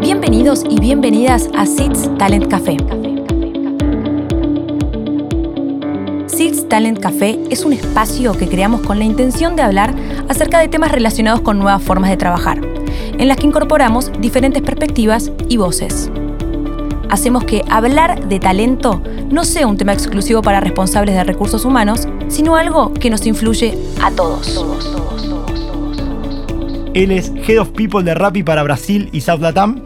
Bienvenidos y bienvenidas a SITS Talent Café. SITS Talent Café es un espacio que creamos con la intención de hablar acerca de temas relacionados con nuevas formas de trabajar, en las que incorporamos diferentes perspectivas y voces. Hacemos que hablar de talento no sea un tema exclusivo para responsables de recursos humanos, sino algo que nos influye a todos. Él es Head of People de Rappi para Brasil y South Latam.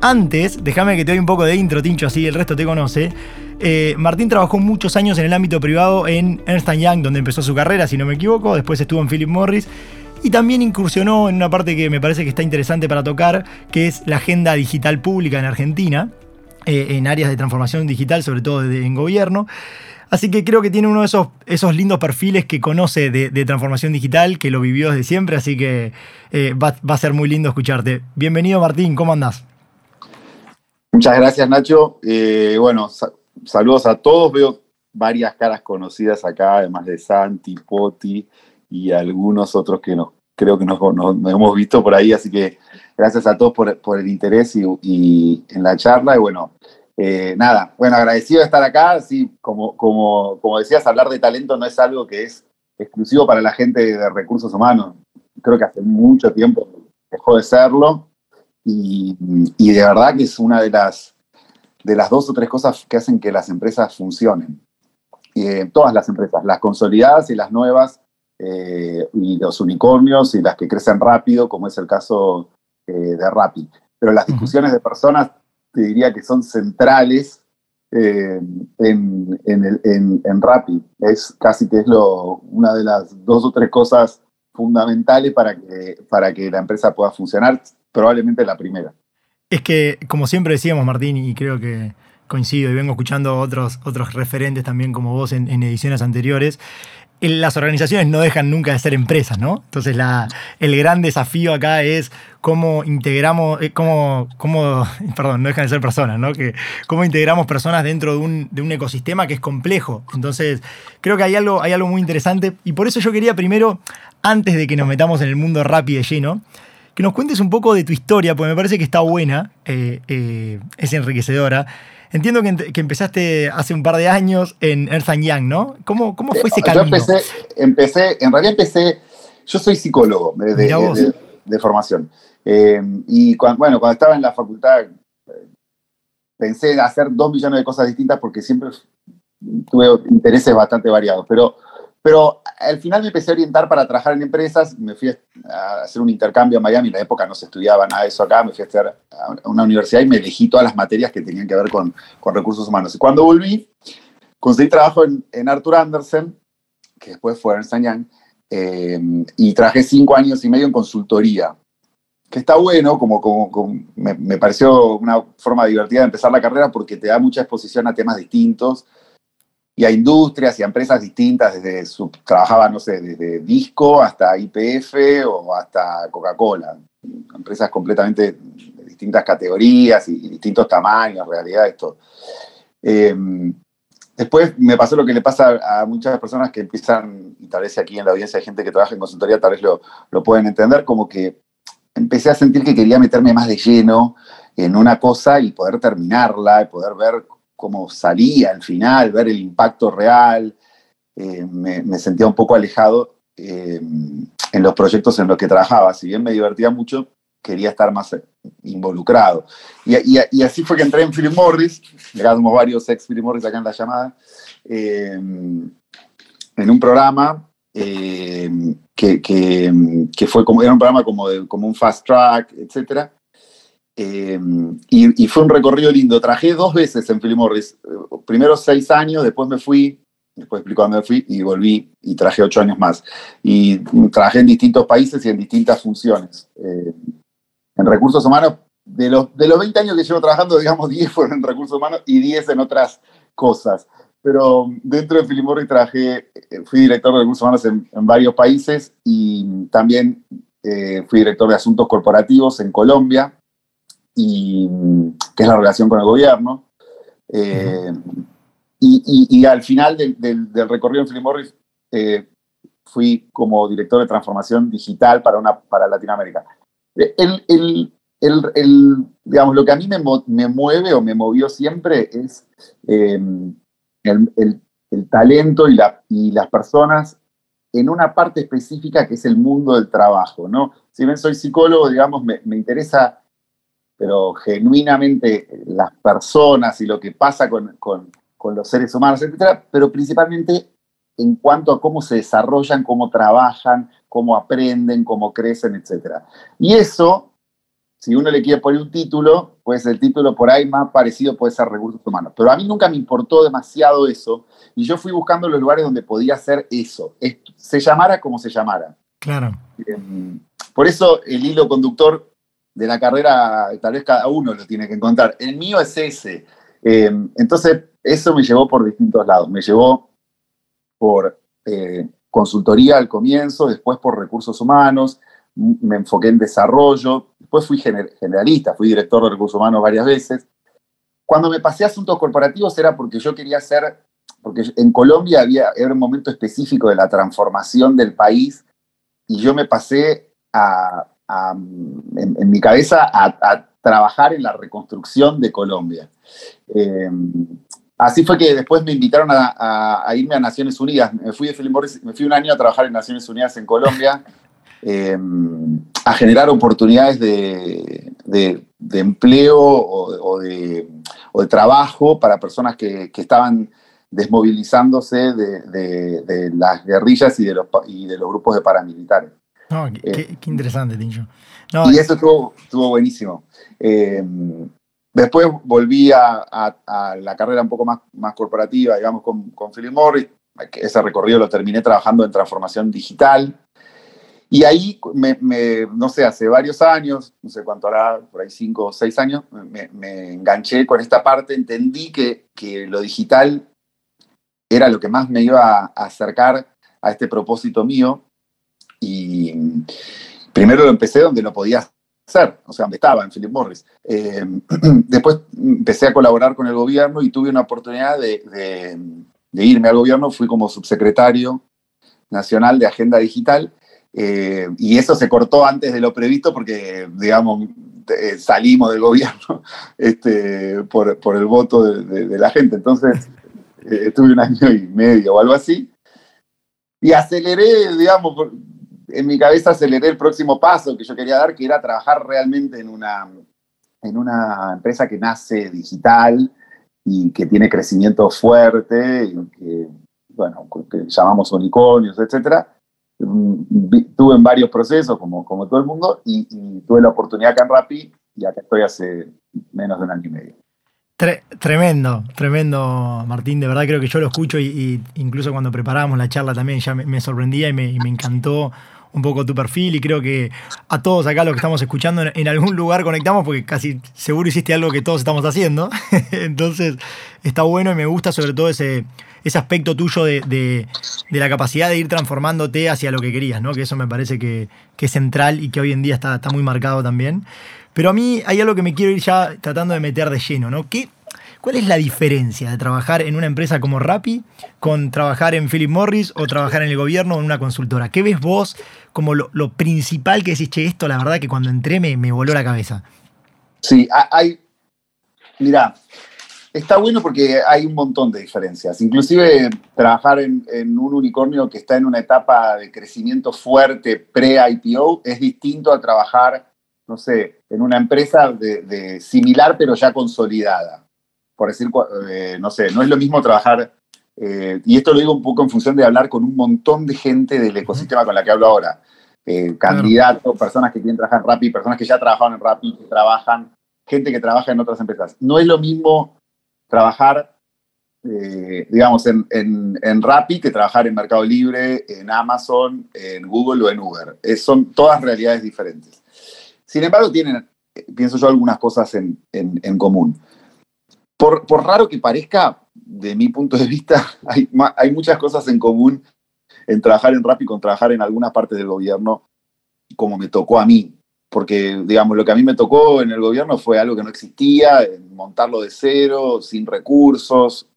Antes, déjame que te doy un poco de intro, Tincho, así el resto te conoce. Eh, Martín trabajó muchos años en el ámbito privado en Ernst Young, donde empezó su carrera, si no me equivoco. Después estuvo en Philip Morris. Y también incursionó en una parte que me parece que está interesante para tocar, que es la agenda digital pública en Argentina, eh, en áreas de transformación digital, sobre todo en gobierno. Así que creo que tiene uno de esos, esos lindos perfiles que conoce de, transformación digital, que lo vivió desde siempre, así que eh, va, a ser muy lindo escucharte. Bienvenido Martín, ¿cómo andás? Muchas gracias Nacho. bueno, saludos a todos. Veo varias caras conocidas acá, además de Santi, Poti y algunos otros que no, creo que nos, hemos visto por ahí. Así que gracias a todos por, el interés y, en la charla. Y bueno, eh, nada, bueno, agradecido de estar acá. Sí, como, como, como decías, hablar de talento no es algo que es exclusivo para la gente de recursos humanos. Creo que hace mucho tiempo dejó de serlo. Y, de verdad que es una de las de las dos o tres cosas que hacen que las empresas funcionen. Eh, todas las empresas, las consolidadas y las nuevas, eh, y los unicornios y las que crecen rápido, como es el caso eh, de Rappi. Pero las discusiones de personas, te diría que son centrales en, en, Rappi. Es casi que es lo, una de las dos o tres cosas fundamentales para que, para que la empresa pueda funcionar, probablemente la primera. Es que, como siempre decíamos, Martín, y creo que coincido, y vengo escuchando otros, otros referentes también como vos en, ediciones anteriores, las organizaciones no dejan nunca de ser empresas, ¿no? Entonces el gran desafío acá es cómo integramos, eh, cómo, cómo, perdón, no dejan de ser personas, ¿no? Que cómo integramos personas dentro de un, de un, ecosistema que es complejo. Entonces, creo que hay algo, hay algo muy interesante y por eso yo quería primero, antes de que nos metamos en el mundo rápido y lleno, que nos cuentes un poco de tu historia, porque me parece que está buena, eh, eh, es enriquecedora. Entiendo que, empezaste hace un par de años en Ernst Young, ¿no? ¿Cómo, cómo fue ese camino? Yo empecé, empecé, en realidad empecé, yo soy psicólogo de, formación. Eh, y cuando, bueno, cuando estaba en la facultad pensé en hacer dos millones de cosas distintas porque siempre tuve intereses bastante variados, pero pero al final me empecé a orientar para trabajar en empresas, me fui a hacer un intercambio a Miami, en la época no se estudiaba nada de eso acá, me fui a hacer a una universidad y me elegí todas las materias que tenían que ver con, con recursos humanos. Y cuando volví, conseguí trabajo en, en Arthur Andersen, que después fue Ernst Young, eh, y trabajé cinco años y medio en consultoría, que está bueno, como, como, me, me, pareció una forma divertida de empezar la carrera porque te da mucha exposición a temas distintos y a industrias y a empresas distintas, desde trabajaba, no sé, desde disco hasta IPF o hasta Coca-Cola, empresas completamente de distintas categorías y, distintos tamaños, realidades, todo. Em, después me pasó lo que le pasa a muchas personas que empiezan, y tal vez aquí en la audiencia hay gente que trabaja en consultoría, tal vez lo, lo pueden entender, como que empecé a sentir que quería meterme más de lleno en una cosa y poder terminarla, y poder ver cómo salía al final, ver el impacto real. Eh, me, sentía un poco alejado eh, en los proyectos en los que trabajaba. Si bien me divertía mucho, quería estar más involucrado. Y, así fue que entré en Philip Morris, llegamos varios ex Philip Morris acá en la llamada, eh, en un programa que, que, fue como, era un programa como, como un fast track, etcétera, Em, y, fue un recorrido lindo. Trabajé dos veces en Philip Morris. Primero seis años, después me fui, después explico dónde me fui y volví y traje ocho años más. Y trabajé en distintos países y en distintas funciones. Eh, en recursos humanos, de los, de los 20 años que llevo trabajando, digamos 10 fueron en recursos humanos y 10 en otras cosas. Pero dentro de Philip Morris trabajé, eh, fui director de recursos humanos en, varios países y también eh, fui director de asuntos corporativos en Colombia y que es la relación con el gobierno. Eh, y, al final del, recorrido en Philip Morris eh, fui como director de transformación digital para, una, para Latinoamérica. El, digamos, lo que a mí me, mueve o me movió siempre es em, el, talento y, la, y las personas en una parte específica que es el mundo del trabajo, ¿no? Si bien soy psicólogo, digamos, me, me interesa pero genuinamente las personas y lo que pasa con, los seres humanos, etcétera, pero principalmente en cuanto a cómo se desarrollan, cómo trabajan, cómo aprenden, cómo crecen, etcétera. Y eso, si uno le quiere poner un título, pues el título por ahí más parecido puede ser recursos humanos. Pero a mí nunca me importó demasiado eso y yo fui buscando los lugares donde podía hacer eso, se llamara como se llamara. Claro. Em, por eso el hilo conductor de la carrera, tal vez cada uno lo tiene que encontrar. El mío es ese. Eh, entonces, eso me llevó por distintos lados. Me llevó por eh, consultoría al comienzo, después por recursos humanos, me enfoqué en desarrollo, después fui generalista, fui director de recursos humanos varias veces. Cuando me pasé a asuntos corporativos era porque yo quería ser, porque en Colombia había, era un momento específico de la transformación del país y yo me pasé a en, mi cabeza a, trabajar en la reconstrucción de Colombia. Eh, así fue que después me invitaron a, irme a Naciones Unidas. Me fui un año a trabajar en Naciones Unidas en Colombia, eh, a generar oportunidades de, empleo o, de, trabajo para personas que, estaban desmovilizándose de, las guerrillas y y de los grupos de paramilitares. No, qué, eh, interesante, Tincho. y eso estuvo, buenísimo. Eh, después volví a, la carrera un poco más, más corporativa, digamos, con, con Philip Morris. Ese recorrido lo terminé trabajando en transformación digital. Y ahí, me, no sé, hace varios años, no sé cuánto hará, por ahí cinco o seis años, me, enganché con esta parte, entendí que, que, lo digital era lo que más me iba a acercar a este propósito mío, y primero lo empecé donde lo podía hacer, o sea, donde estaba, en Philip Morris. Eh, después empecé a colaborar con el gobierno y tuve una oportunidad de, irme al gobierno, fui como subsecretario nacional de Agenda Digital. Eh, y eso se cortó antes de lo previsto porque, digamos, eh, salimos del gobierno este, por, el voto de, de la gente. Entonces, estuve un año y medio o algo así. Y aceleré, digamos, en mi cabeza aceleré el próximo paso que yo quería dar, que era trabajar realmente en una, en una empresa que nace digital y que tiene crecimiento fuerte, que, bueno, que llamamos unicornios, etc. Tuve en varios procesos, como, como todo el mundo, y, tuve la oportunidad acá en Rappi, y acá estoy hace menos de un año y medio. tremendo, tremendo, Martín. De verdad creo que yo lo escucho y, incluso cuando preparábamos la charla también ya me, sorprendía y me, y me, encantó un poco tu perfil y creo que a todos acá los que estamos escuchando en, algún lugar conectamos porque casi seguro hiciste algo que todos estamos haciendo. Entonces está bueno y me gusta sobre todo ese, ese aspecto tuyo de, la capacidad de ir transformándote hacia lo que querías, ¿no? que eso me parece que, es central y que hoy en día está, está muy marcado también. Pero a mí hay algo que me quiero ir ya tratando de meter de lleno, ¿no? ¿Qué, ¿Cuál es la diferencia de trabajar en una empresa como Rappi con trabajar en Philip Morris o trabajar en el gobierno o en una consultora? ¿Qué ves vos como lo, principal que decís, che, esto la verdad que cuando entré me, me voló la cabeza? Sí, hay, mira, está bueno porque hay un montón de diferencias. Inclusive trabajar en, un unicornio que está en una etapa de crecimiento fuerte pre-IPO es distinto a trabajar, no sé, en una empresa de similar pero ya consolidada por decir, eh, no sé, no es lo mismo trabajar, eh, y esto lo digo un poco en función de hablar con un montón de gente del ecosistema con la que hablo ahora, eh, candidatos, personas que quieren trabajar en Rappi, personas que ya trabajaron en Rappi, que trabajan, gente que trabaja en otras empresas. No es lo mismo trabajar, digamos, en, en, en, Rappi que trabajar en Mercado Libre, en Amazon, en Google o en Uber. son todas realidades diferentes. Sin embargo, tienen, pienso yo, algunas cosas en, en común. Por, raro que parezca, de mi punto de vista, hay, hay muchas cosas en común en trabajar en Rappi con trabajar en algunas partes del gobierno, como me tocó a mí. Porque, digamos, lo que a mí me tocó en el gobierno fue algo que no existía, montarlo de cero, sin recursos.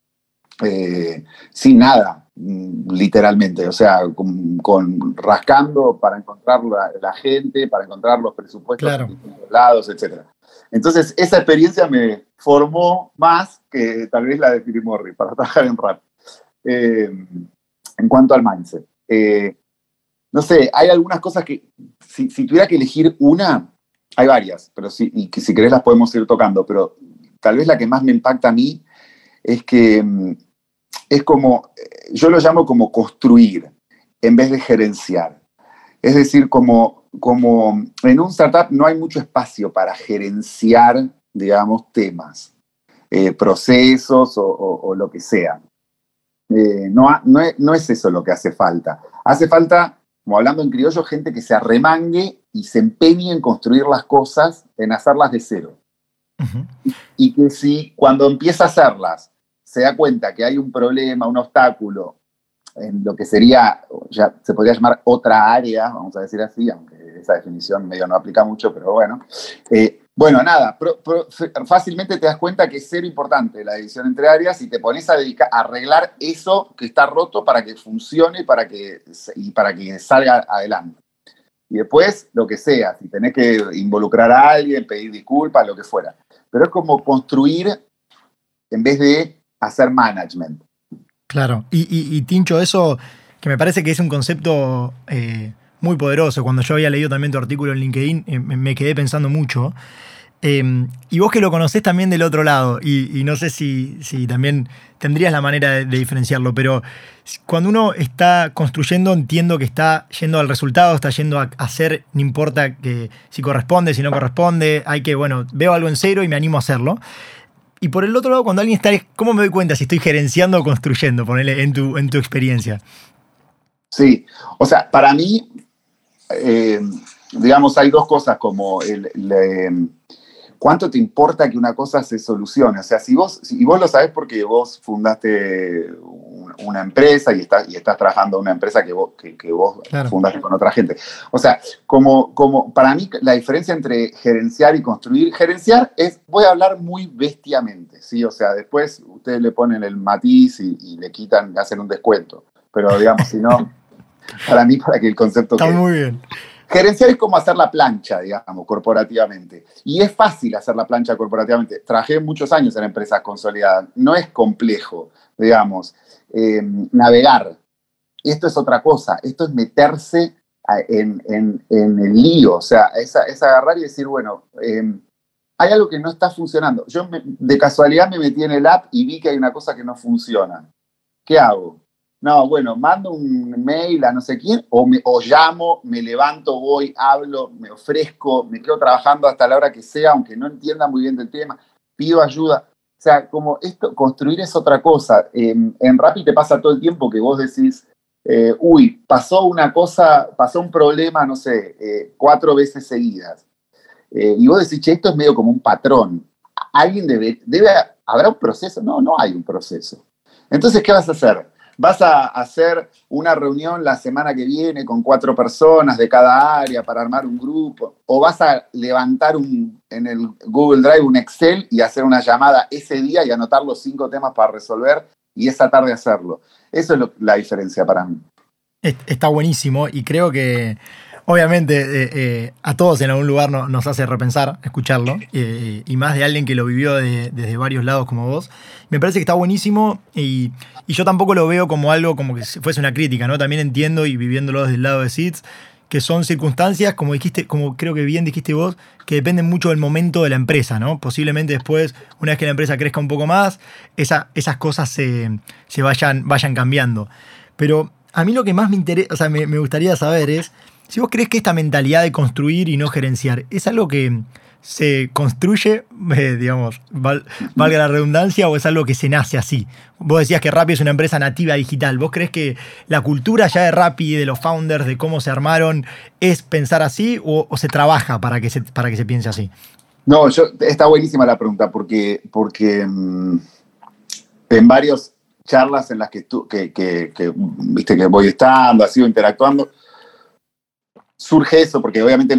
eh, sin nada, mm, literalmente, o sea, con, rascando para encontrar la, gente, para encontrar los presupuestos claro. los lados, etc. Entonces, esa experiencia me formó más que tal vez la de Philip Morris para trabajar en rap. Eh, en cuanto al mindset. Eh, no sé, hay algunas cosas que, si, tuviera que elegir una, hay varias, pero si, y si querés las podemos ir tocando, pero tal vez la que más me impacta a mí es que mm, es como, eh, yo lo llamo como construir en vez de gerenciar. Es decir, como, como en un startup no hay mucho espacio para gerenciar, digamos, temas, eh, procesos o, lo que sea. Eh, no, no, es, no es eso lo que hace falta. Hace falta, como hablando en criollo, gente que se arremangue y se empeñe en construir las cosas, en hacerlas de cero. y, que si cuando empieza a hacerlas se da cuenta que hay un problema, un obstáculo en lo que sería, ya se podría llamar otra área, vamos a decir así, aunque esa definición medio no aplica mucho, pero bueno, eh, bueno, nada, fácilmente te das cuenta que es cero importante la división entre áreas y te pones a, dedicar, a arreglar eso que está roto para que funcione para que, y para que salga adelante. Y después, lo que sea, si tenés que involucrar a alguien, pedir disculpas, lo que fuera. Pero es como construir en vez de hacer management. Claro, y, Tincho, eso que me parece que es un concepto eh, muy poderoso. Cuando yo había leído también tu artículo en LinkedIn, eh, me quedé pensando mucho. Em, y vos que lo conocés también del otro lado, y, no sé si, si, también tendrías la manera de, diferenciarlo, pero cuando uno está construyendo, entiendo que está yendo al resultado, está yendo a hacer, no importa que, si corresponde, si no corresponde, hay que, bueno, veo algo en cero y me animo a hacerlo. Y por el otro lado, cuando alguien está, ¿cómo me doy cuenta si estoy gerenciando o construyendo? Ponele en tu, en tu experiencia. Sí, o sea, para mí, eh, digamos, hay dos cosas como el, ¿cuánto te importa que una cosa se solucione? O sea, si vos, si, y vos lo sabés porque vos fundaste una empresa y estás, y estás trabajando en una empresa que vos, que, vos fundaste con otra gente. O sea, como, como para mí la diferencia entre gerenciar y construir, gerenciar es, voy a hablar muy bestiamente, ¿sí? O sea, después ustedes le ponen el matiz y, le quitan, hacen un descuento. Pero digamos, si no, para mí, para que el concepto... Está muy bien. Gerenciar es como hacer la plancha, digamos, corporativamente. Y es fácil hacer la plancha corporativamente. Trabajé muchos años en empresas consolidadas. No es complejo, digamos, eh, navegar. Esto es otra cosa. Esto es meterse en, el lío. O sea, es, agarrar y decir, bueno, em, hay algo que no está funcionando. Yo de casualidad me metí en el app y vi que hay una cosa que no funciona. ¿Qué hago? No, bueno, mando un mail a no sé quién, o, me, llamo, me levanto, voy, hablo, me ofrezco, me quedo trabajando hasta la hora que sea, aunque no entienda muy bien del tema, pido ayuda. O sea, como esto, construir es otra cosa. en Rappi te pasa todo el tiempo que vos decís, eh, uy, pasó una cosa, pasó un problema, no sé, eh, cuatro veces seguidas. Eh, y vos decís, che, esto es medio como un patrón. Alguien debe, debe, ¿habrá un proceso? No, no hay un proceso. Entonces, ¿qué vas a hacer? Vas a hacer una reunión la semana que viene con cuatro personas de cada área para armar un grupo, o vas a levantar un, en el Google Drive un Excel y hacer una llamada ese día y anotar los cinco temas para resolver y esa tarde hacerlo. Eso es la diferencia para mí. Está buenísimo y creo que obviamente eh, eh, a todos en algún lugar nos hace repensar, escucharlo, eh, y más de alguien que lo vivió desde varios lados como vos. Me parece que está buenísimo y, yo tampoco lo veo como algo como que fuese una crítica, ¿no? También entiendo y viviéndolo desde el lado de SIDS, que son circunstancias, como dijiste, como creo que bien dijiste vos, que dependen mucho del momento de la empresa, ¿no? Posiblemente después, una vez que la empresa crezca un poco más, esas cosas se, vayan, vayan cambiando. Pero a mí lo que más me interesa, o sea, me gustaría saber es si vos crees que esta mentalidad de construir y no gerenciar es algo que se construye, eh, digamos, valga la redundancia, o es algo que se nace así. Vos decías que Rappi es una empresa nativa digital. ¿Vos crees que la cultura ya de Rappi, de los founders, de cómo se armaron, es pensar así o, se trabaja para que se, para que se piense así? No, yo, está buenísima la pregunta porque, porque mm, en varias charlas en las que, tú, que, que, viste que voy estando, ha sido interactuando, surge eso, porque obviamente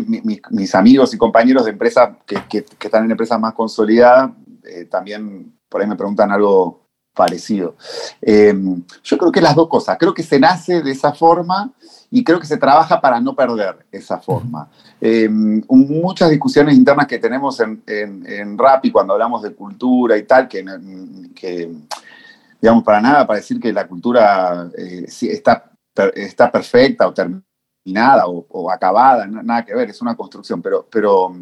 mis amigos y compañeros de empresas que, están en empresas más consolidadas, eh, también por ahí me preguntan algo parecido. Em, yo creo que las dos cosas, creo que se nace de esa forma y creo que se trabaja para no perder esa forma. Em, muchas discusiones internas que tenemos en, en, Rappi cuando hablamos de cultura y tal, que, que digamos, para nada para decir que la cultura eh, está, está perfecta o terminada o, acabada, nada que ver, es una construcción, pero, pero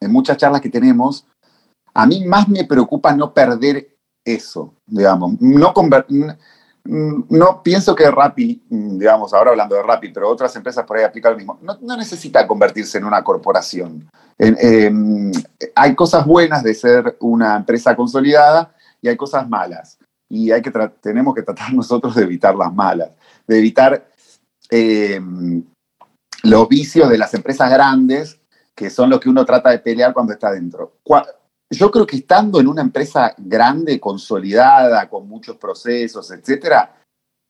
en muchas charlas que tenemos, a mí más me preocupa no perder eso, digamos, no no pienso que Rappi, digamos, ahora hablando de Rappi, pero otras empresas por ahí aplican lo mismo, no, necesita convertirse en una corporación. hay cosas buenas de ser una empresa consolidada y hay cosas malas. Y hay que tenemos que tratar nosotros de evitar las malas, de evitar em, los vicios de las empresas grandes, que son los que uno trata de pelear cuando está dentro yo creo que estando en una empresa grande, consolidada, con muchos procesos, etcétera,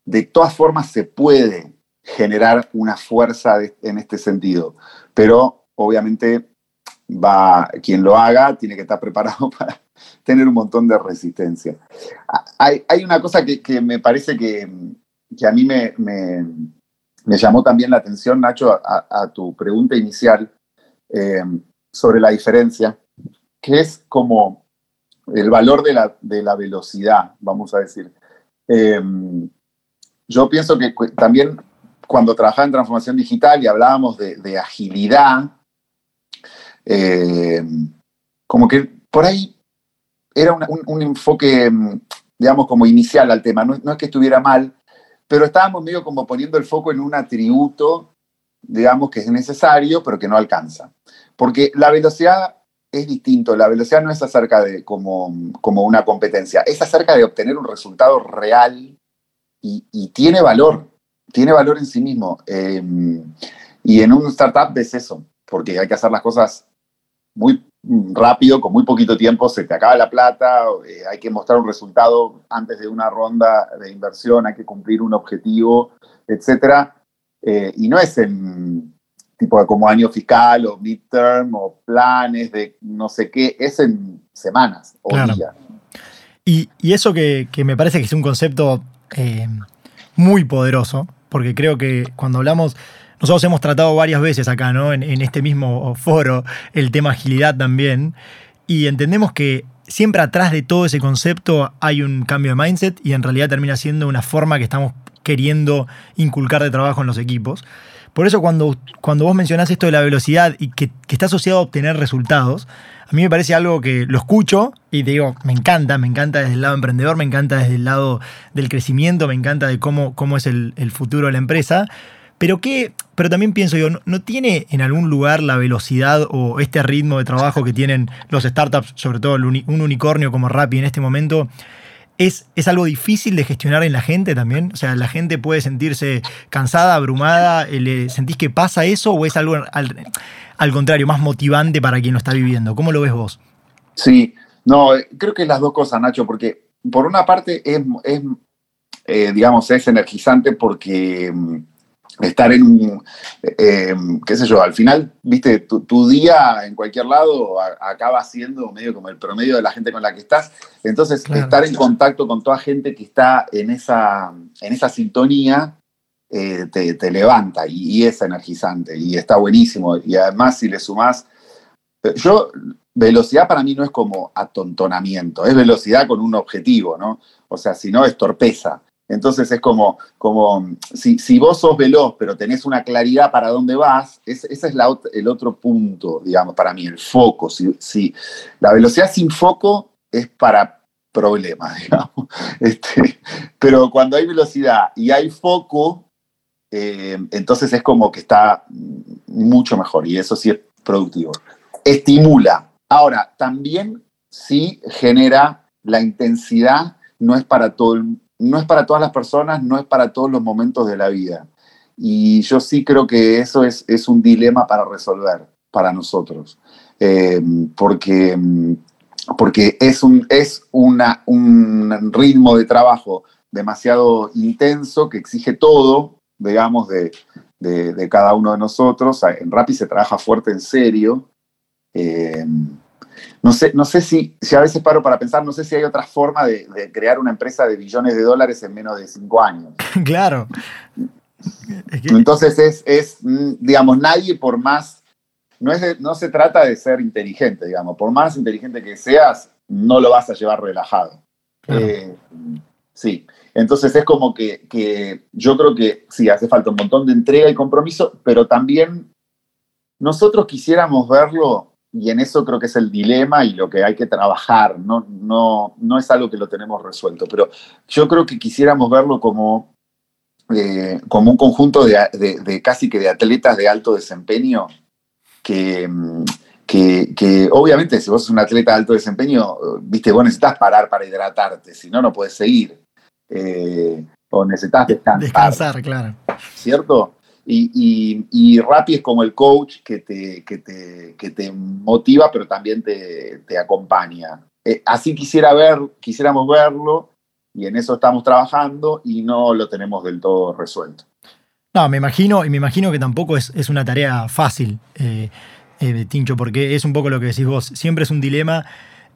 de todas formas se puede generar una fuerza en este sentido. Pero obviamente va, quien lo haga tiene que estar preparado para tener un montón de resistencia. Hay, una cosa que, me parece que, a mí me, llamó también la atención, Nacho, a, tu pregunta inicial eh, sobre la diferencia que es como el valor de la, velocidad, vamos a decir. Em, yo pienso que también cuando trabajaba en transformación digital y hablábamos de, agilidad, em, como que por ahí era un, enfoque, digamos, como inicial al tema. No, no, es que estuviera mal, pero estábamos medio como poniendo el foco en un atributo, digamos, que es necesario, pero que no alcanza. Porque la velocidad es distinto. La velocidad no es acerca de como, como una competencia, es acerca de obtener un resultado real y, tiene valor, tiene valor en sí mismo. Em, y en un startup ves eso, porque hay que hacer las cosas muy rápido, con muy poquito tiempo, se te acaba la plata, eh, hay que mostrar un resultado antes de una ronda de inversión, hay que cumplir un objetivo, etc. Eh, y no es en tipo de como año fiscal o midterm o planes de no sé qué, es en semanas o días. Y, eso que, me parece que es un concepto eh, muy poderoso, porque creo que cuando hablamos, nosotros hemos tratado varias veces acá, ¿no? En, este mismo foro, el tema agilidad también, y entendemos que siempre atrás de todo ese concepto hay un cambio de mindset y en realidad termina siendo una forma que estamos queriendo inculcar de trabajo en los equipos. Por eso cuando, cuando vos mencionás esto de la velocidad y que, está asociado a obtener resultados, a mí me parece algo que lo escucho y te digo, me encanta, me encanta desde el lado emprendedor, me encanta desde el lado del crecimiento, me encanta de cómo, cómo es el, futuro de la empresa. Pero, qué, pero también pienso yo, ¿no, tiene en algún lugar la velocidad o este ritmo de trabajo que tienen los startups, sobre todo un unicornio como Rappi en este momento, ¿Es, algo difícil de gestionar en la gente también? O sea, ¿la gente puede sentirse cansada, abrumada? ¿Sentís que pasa eso o es algo al, contrario, más motivante para quien lo está viviendo? ¿Cómo lo ves vos? Sí, no, creo que las dos cosas, Nacho, porque por una parte es, eh, digamos, es energizante porque mm, estar en un, eh, qué sé yo, al final, viste, tu, día en cualquier lado acaba siendo medio como el promedio de la gente con la que estás. Entonces, estar en contacto con toda gente que está en esa, en esa sintonía eh, te, levanta y, es energizante y está buenísimo. Y además, si le sumás, eh, yo, velocidad para mí no es como atontonamiento, es velocidad con un objetivo, ¿no? O sea, si no es torpeza. Entonces es como, como si, si, vos sos veloz, pero tenés una claridad para dónde vas, ese es el otro punto, digamos, para mí, el foco. Si, si, la velocidad sin foco es para problemas, digamos. Este, pero cuando hay velocidad y hay foco, eh, entonces es como que está mucho mejor y eso sí es productivo. Estimula. Ahora, también sí genera la intensidad, no es para todo el mundo no es para todas las personas, no es para todos los momentos de la vida. Y yo sí creo que eso es, es un dilema para resolver para nosotros, eh, porque, porque es, un, es una, un ritmo de trabajo demasiado intenso que exige todo, digamos, de, cada uno de nosotros. En Rappi se trabaja fuerte en serio. Eh, no sé, no sé si, si a veces paro para pensar, no sé si hay otra forma de, crear una empresa de billones de dólares en menos de cinco años. claro. Entonces es, es, mm, digamos, nadie por más, no, es no se trata de ser inteligente, digamos, por más inteligente que seas, no lo vas a llevar relajado. Eh, sí, entonces es como que, que yo creo que sí, hace falta un montón de entrega y compromiso, pero también nosotros quisiéramos verlo, y en eso creo que es el dilema y lo que hay que trabajar, no, no, no es algo que lo tenemos resuelto, pero yo creo que quisiéramos verlo como, eh, como un conjunto de, casi que de atletas de alto desempeño que, que, obviamente si vos sos un atleta de alto desempeño, viste, vos necesitas parar para hidratarte, si no, no puedes seguir. Eh, o necesitas descansar. Descansar, claro. ¿Cierto? Y, y, es como el coach que te, que te, que te motiva, pero también te, te acompaña. Eh, así quisiera ver, quisiéramos verlo, y en eso estamos trabajando y no lo tenemos del todo resuelto. No, me imagino, y me imagino que tampoco es, es una tarea fácil, eh, eh, Tincho, porque es un poco lo que decís vos. Siempre es un dilema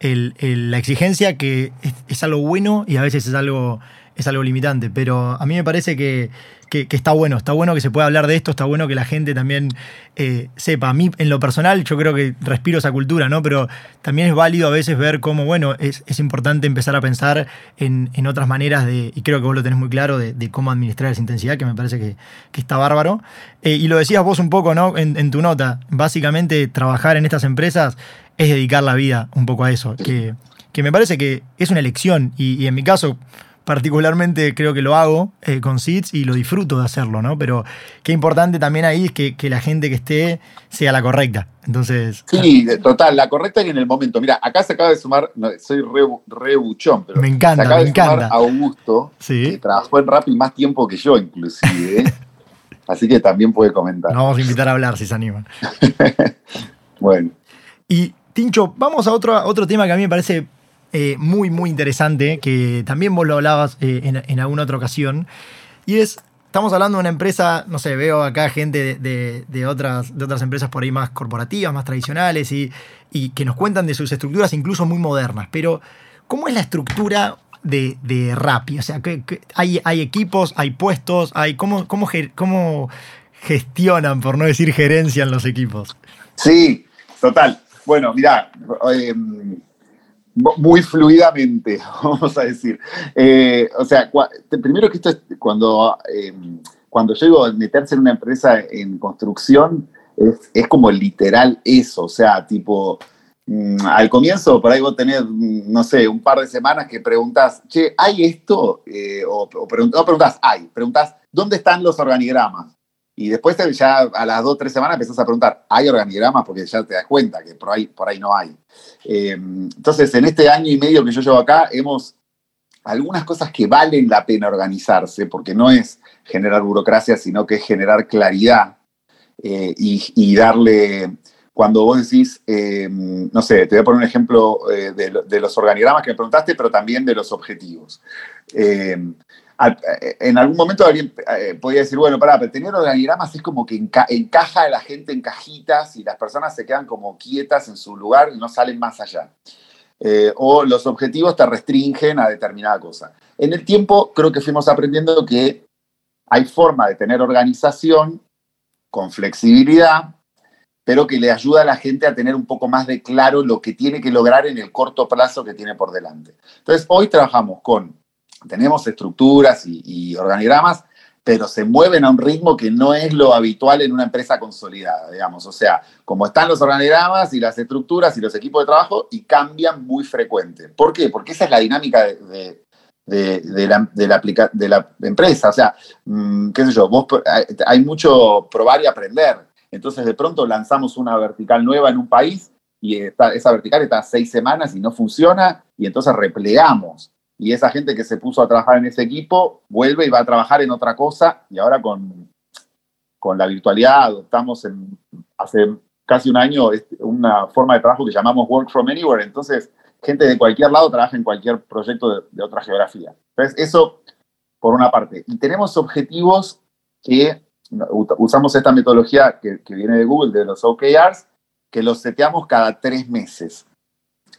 la exigencia que es, algo bueno y a veces es algo, es algo limitante. Pero a mí me parece que, que, está bueno, está bueno que se pueda hablar de esto, está bueno que la gente también eh, sepa. A mí, en lo personal, yo creo que respiro esa cultura, ¿no? Pero también es válido a veces ver cómo, bueno, es, importante empezar a pensar en, otras maneras de, y creo que vos lo tenés muy claro, de, cómo administrar esa intensidad, que me parece que, está bárbaro. Eh, y lo decías vos un poco, ¿no? En, tu nota, básicamente trabajar en estas empresas es dedicar la vida un poco a eso, que, que me parece que es una elección y en mi caso particularmente creo que lo hago eh, con SIDS y lo disfruto de hacerlo, ¿no? Pero qué importante también ahí es que, la gente que esté sea la correcta. Entonces. Sí, total, la correcta y en el momento. Mira, acá se acaba de sumar, soy re, buchón, pero me encanta, se acaba me de encanta. sumar Augusto, que trabajó en Rappi más tiempo que yo, inclusive. ¿eh? Así que también puede comentar. vamos a invitar a hablar si se animan. bueno. Y Tincho, vamos a otro, otro tema que a mí me parece eh, muy, muy interesante, que también vos lo hablabas eh, en, alguna otra ocasión, y es, estamos hablando de una empresa, no sé, veo acá gente de, otras, de otras empresas por ahí más corporativas, más tradicionales, y, que nos cuentan de sus estructuras incluso muy modernas, pero ¿cómo es la estructura de, de Rappi? O sea, hay, hay, equipos, hay puestos, hay cómo, cómo, cómo gestionan, por no decir gerencian los equipos. Sí, total. Bueno, mira, em, muy fluidamente, vamos a decir. Eh, o sea, primero que esto es cuando, em, cuando llego a meterse en una empresa en construcción, es, como literal eso, o sea, tipo, mm, al comienzo por ahí vos tenés, mm, no sé, un par de semanas que preguntas, che, ¿hay esto? Eh, o, o no preguntas, hay, preguntas, ¿dónde están los organigramas? Y después ya a las dos o tres semanas empezás a preguntar, ¿hay organigramas? Porque ya te das cuenta que por ahí, por ahí no hay. Eh, entonces, en este año y medio que yo llevo acá, hemos algunas cosas que valen la pena organizarse, porque no es generar burocracia, sino que es generar claridad eh, y, darle, cuando vos decís, eh, no sé, te voy a poner un ejemplo de, de, los organigramas que me preguntaste, pero también de los objetivos en algún momento alguien eh, podía decir, bueno, para pero tener organigramas es como que encaja a la gente en cajitas y las personas se quedan como quietas en su lugar y no salen más allá. Eh, o los objetivos te restringen a determinada cosa. En el tiempo creo que fuimos aprendiendo que hay forma de tener organización con flexibilidad, pero que le ayuda a la gente a tener un poco más de claro lo que tiene que lograr en el corto plazo que tiene por delante. Entonces, hoy trabajamos con tenemos estructuras y, organigramas, pero se mueven a un ritmo que no es lo habitual en una empresa consolidada, digamos. O sea, como están los organigramas y las estructuras y los equipos de trabajo y cambian muy frecuente. ¿Por qué? Porque esa es la dinámica de, la, empresa. O sea, mm, qué sé yo, hay mucho probar y aprender. Entonces, de pronto lanzamos una vertical nueva en un país y esa vertical está seis semanas y no funciona y entonces replegamos y esa gente que se puso a trabajar en ese equipo vuelve y va a trabajar en otra cosa y ahora con, con la virtualidad adoptamos en, hace casi un año una forma de trabajo que llamamos Work from Anywhere, entonces gente de cualquier lado trabaja en cualquier proyecto de, otra geografía. Entonces eso por una parte. Y tenemos objetivos que usamos esta metodología que, que viene de Google, de los OKRs, que los seteamos cada tres meses.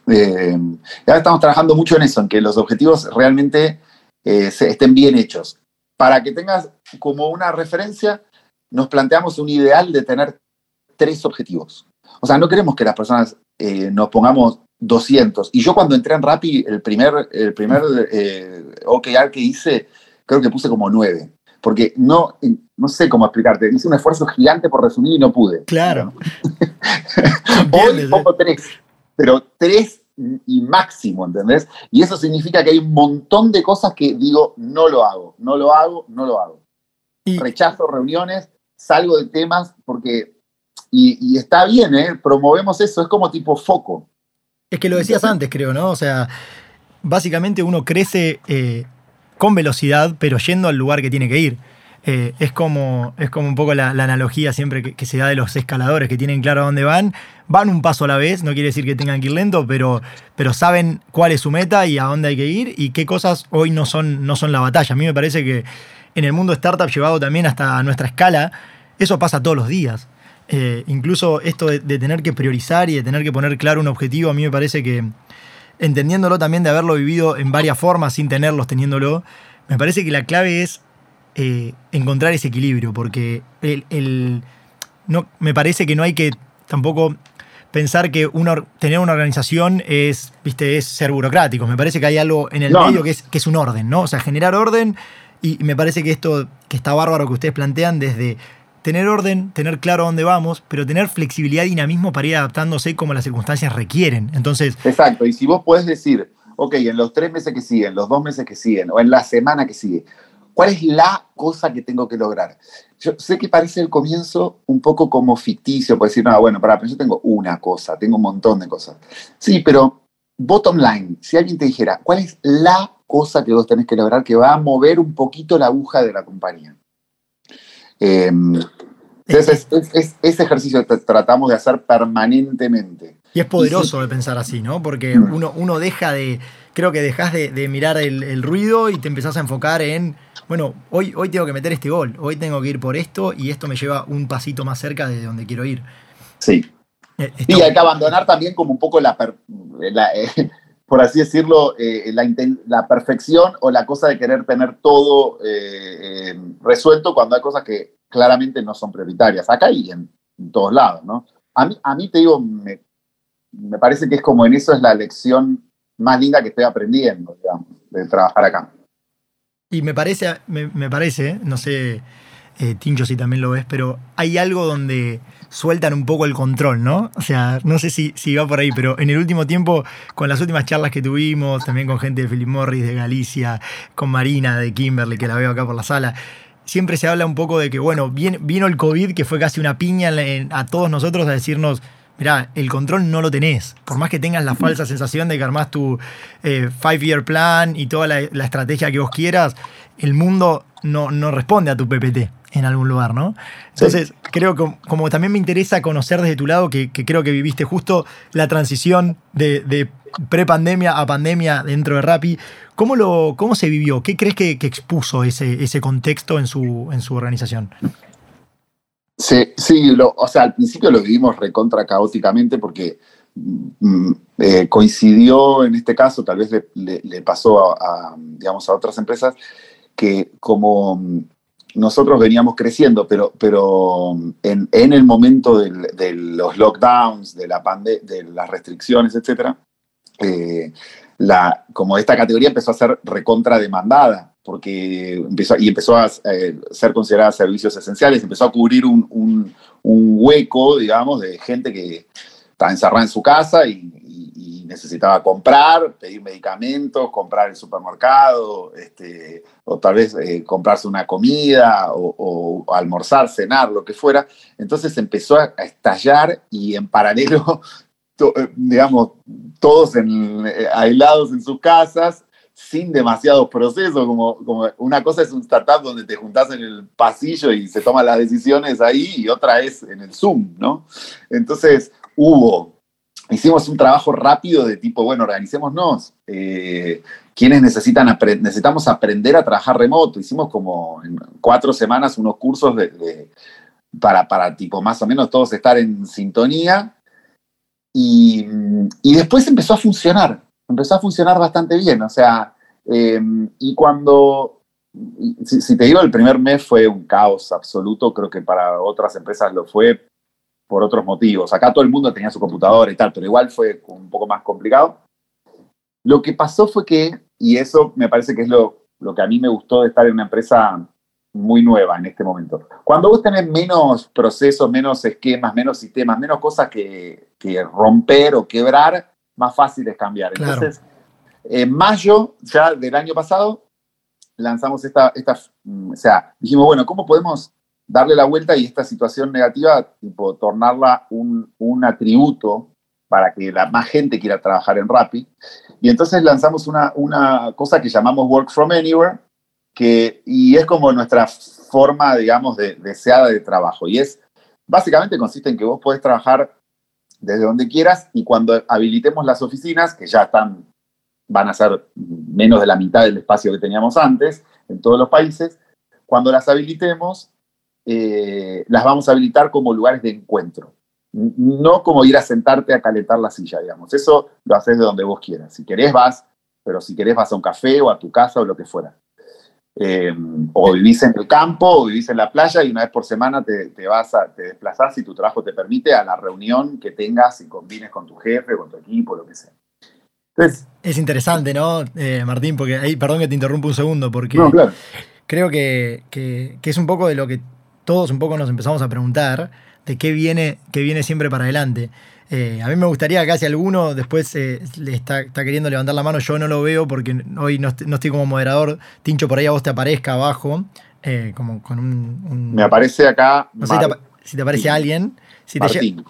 Eh, ahora estamos trabajando mucho en eso, en que los objetivos realmente eh, estén bien hechos. Para que tengas como una referencia, nos planteamos un ideal de tener tres objetivos. O sea, no queremos que las personas eh, nos pongamos 200. Y yo cuando entré en Rappi, el primer, el primer OKR que hice, creo que puse como 9 porque no, no sé cómo explicarte. Hice un esfuerzo gigante por resumir y no pude. Claro. Hoy pongo tres, pero tres y máximo, ¿entendés? Y eso significa que hay un montón de cosas que digo, no lo hago, no lo hago, no lo hago. Rechazo reuniones, salgo de temas porque, y, está bien, ¿eh? promovemos eso, es como tipo foco. Es que lo decías antes, creo, ¿no? O sea, básicamente uno crece eh, con velocidad, pero yendo al lugar que tiene que ir. Eh, es, como, es como un poco la, analogía siempre que, se da de los escaladores que tienen claro a dónde van. Van un paso a la vez, no quiere decir que tengan que ir lento, pero, pero saben cuál es su meta y a dónde hay que ir y qué cosas hoy no son, no son la batalla. A mí me parece que en el mundo startup llevado también hasta nuestra escala, eso pasa todos los días. Eh, incluso esto de, de, tener que priorizar y de tener que poner claro un objetivo, a mí me parece que, entendiéndolo también de haberlo vivido en varias formas sin tenerlos, teniéndolo, me parece que la clave es eh, encontrar ese equilibrio, porque el, no, me parece que no hay que tampoco pensar que tener una organización es, viste, es ser burocrático. Me parece que hay algo en el medio Que, es, que es un orden, ¿no? O sea, generar orden y me parece que esto que está bárbaro que ustedes plantean desde tener orden, tener claro dónde vamos, pero tener flexibilidad y dinamismo para ir adaptándose como las circunstancias requieren. Entonces. Exacto, y si vos podés decir, ok, en los tres meses que siguen, los dos meses que siguen, o en la semana que sigue, ¿cuál es la cosa que tengo que lograr? Yo sé que parece el comienzo un poco como ficticio, por decir, no, bueno, para, pero yo tengo una cosa, tengo un montón de cosas. Sí, pero bottom line, si alguien te dijera, ¿cuál es la cosa que vos tenés que lograr que va a mover un poquito la aguja de la compañía? Em, entonces, ese ejercicio tratamos de hacer permanentemente. Y es poderoso de pensar así, ¿no? Porque mm. uno, uno deja de, creo que dejas de, mirar el, ruido y te empezás a enfocar en, bueno, hoy, hoy tengo que meter este gol, hoy tengo que ir por esto y esto me lleva un pasito más cerca de donde quiero ir. Sí. Eh, y hay que abandonar también como un poco la, eh, por así decirlo, eh, la, perfección o la cosa de querer tener todo resuelto cuando hay cosas que claramente no son prioritarias, acá y en, todos lados, ¿no? A mí, a mí te digo, me, parece que es como en eso es la lección más linda que estoy aprendiendo, digamos, de trabajar acá. Y me parece, me, parece, no sé, eh, Tincho si también lo ves, pero hay algo donde sueltan un poco el control, ¿no? O sea, no sé si, si va por ahí, pero en el último tiempo, con las últimas charlas que tuvimos, también con gente de Philip Morris, de Galicia, con Marina, de Kimberly, que la veo acá por la sala, siempre se habla un poco de que, bueno, vino el COVID, que fue casi una piña a todos nosotros a decirnos, mirá, el control no lo tenés. Por más que tengas la falsa sensación de que armás tu eh, five-year plan y toda la, estrategia que vos quieras, el mundo no, no responde a tu PPT en algún lugar, ¿no? Entonces, creo que como también me interesa conocer desde tu lado, que, creo que viviste justo la transición de, de pre-pandemia a pandemia dentro de Rappi, ¿cómo, lo, cómo se vivió? ¿Qué crees que, expuso ese, ese contexto en su, en su organización? Sí, sí o sea, al principio lo vivimos recontra caóticamente porque mm, eh, coincidió en este caso, tal vez le, pasó a, digamos, a otras empresas, que como nosotros veníamos creciendo, pero, pero en, el momento de los lockdowns, de, la de las restricciones, etc., eh, la, como esta categoría empezó a ser recontra demandada, porque empezó, y empezó a eh, ser considerada servicios esenciales, empezó a cubrir un, hueco, digamos, de gente que estaba encerrada en su casa y, necesitaba comprar, pedir medicamentos, comprar el supermercado, este, o tal vez eh, comprarse una comida o, almorzar, cenar, lo que fuera. Entonces empezó a, estallar y en paralelo, eh, digamos, todos eh, aislados en sus casas, sin demasiados procesos, como, como una cosa es un startup donde te juntás en el pasillo y se toman las decisiones ahí y otra es en el Zoom, ¿no? Entonces hubo hicimos un trabajo rápido de tipo, bueno, organicémonos. Eh, quienes necesitan necesitamos aprender a trabajar remoto. Hicimos como en cuatro semanas unos cursos de, para, para tipo más o menos todos estar en sintonía. Y, después empezó a funcionar, empezó a funcionar bastante bien, o sea, em, y cuando, si, te digo, el primer mes fue un caos absoluto, creo que para otras empresas lo fue por otros motivos. Acá todo el mundo tenía su computadora y tal, pero igual fue un poco más complicado. Lo que pasó fue que, y eso me parece que es lo, lo que a mí me gustó de estar en una empresa muy nueva en este momento. Cuando vos tenés menos procesos, menos esquemas, menos sistemas, menos cosas que, romper o quebrar, más fácil es cambiar. Entonces, en mayo ya del año pasado, lanzamos esta, esta, mm, o sea, dijimos, bueno, ¿cómo podemos darle la vuelta y esta situación negativa, tipo, tornarla un, un atributo para que la más gente quiera trabajar en Rappi? Y entonces lanzamos una, una cosa que llamamos Work From Anywhere, y es como nuestra forma, digamos, de, deseada de trabajo. Y es, básicamente consiste en que vos podés trabajar desde donde quieras y cuando habilitemos las oficinas, que ya están, van a ser menos de la mitad del espacio que teníamos antes en todos los países, cuando las habilitemos, eh, las vamos a habilitar como lugares de encuentro. No como ir a sentarte a calentar la silla, digamos. Eso lo haces de donde vos quieras. Si querés vas, pero si querés vas a un café o a tu casa o lo que fuera. Eh, o vivís en el campo o vivís en la playa y una vez por semana te, vas a, te desplazás si tu trabajo te permite a la reunión que tengas y combines con tu jefe, con tu equipo, lo que sea. es interesante, ¿no, eh, Martín? Porque ahí, perdón que te interrumpa un segundo, porque creo que, que, es un poco de lo que todos un poco nos empezamos a preguntar, de qué viene, qué viene siempre para adelante. Eh, a mí me gustaría que si alguno después eh, le está, queriendo levantar la mano, yo no lo veo porque hoy no, estoy como moderador. Tincho, por ahí a vos te aparezca abajo, eh, como con un, Me aparece acá. No sé si te aparece alguien. Si Martín.